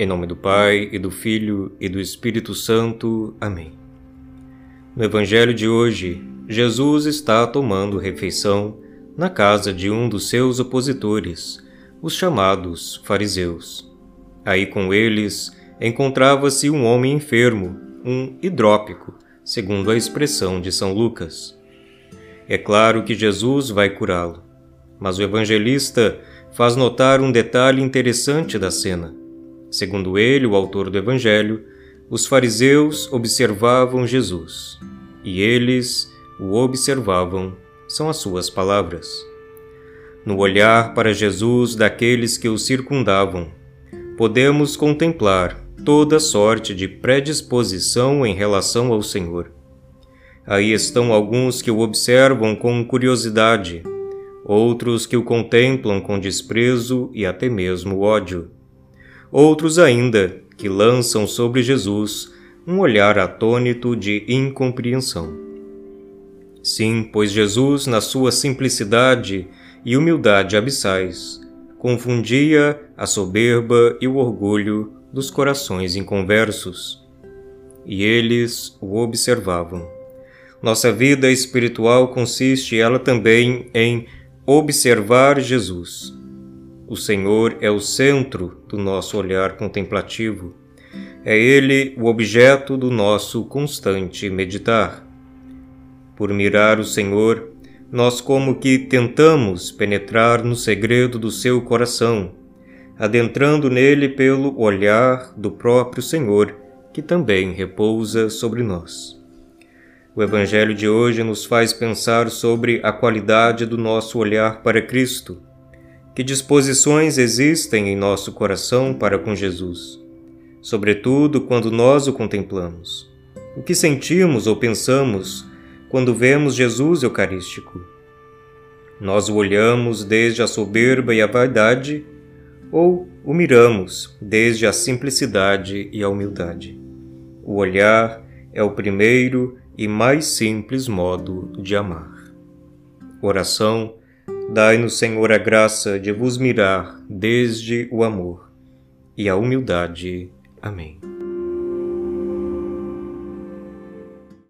Em nome do Pai, e do Filho, e do Espírito Santo. Amém. No Evangelho de hoje, Jesus está tomando refeição na casa de um dos seus opositores, os chamados fariseus. Aí com eles encontrava-se um homem enfermo, um hidrópico, segundo a expressão de São Lucas. É claro que Jesus vai curá-lo, mas o evangelista faz notar um detalhe interessante da cena. Segundo ele, o autor do Evangelho, os fariseus observavam Jesus e eles o observavam, são as suas palavras. No olhar para Jesus daqueles que o circundavam, podemos contemplar toda sorte de predisposição em relação ao Senhor. Aí estão alguns que o observam com curiosidade, outros que o contemplam com desprezo e até mesmo ódio. Outros ainda que lançam sobre Jesus um olhar atônito de incompreensão. Sim, pois Jesus, na sua simplicidade e humildade abissais, confundia a soberba e o orgulho dos corações inconversos. E eles o observavam. Nossa vida espiritual consiste ela também em observar Jesus. O Senhor é o centro do nosso olhar contemplativo. É Ele o objeto do nosso constante meditar. Por mirar o Senhor, nós como que tentamos penetrar no segredo do seu coração, adentrando nele pelo olhar do próprio Senhor, que também repousa sobre nós. O Evangelho de hoje nos faz pensar sobre a qualidade do nosso olhar para Cristo. Que disposições existem em nosso coração para com Jesus? Sobretudo quando nós o contemplamos. O que sentimos ou pensamos quando vemos Jesus Eucarístico? Nós o olhamos desde a soberba e a vaidade ou o miramos desde a simplicidade e a humildade. O olhar é o primeiro e mais simples modo de amar. Oração: Dai-nos, Senhor, a graça de vos mirar desde o amor e a humildade. Amém.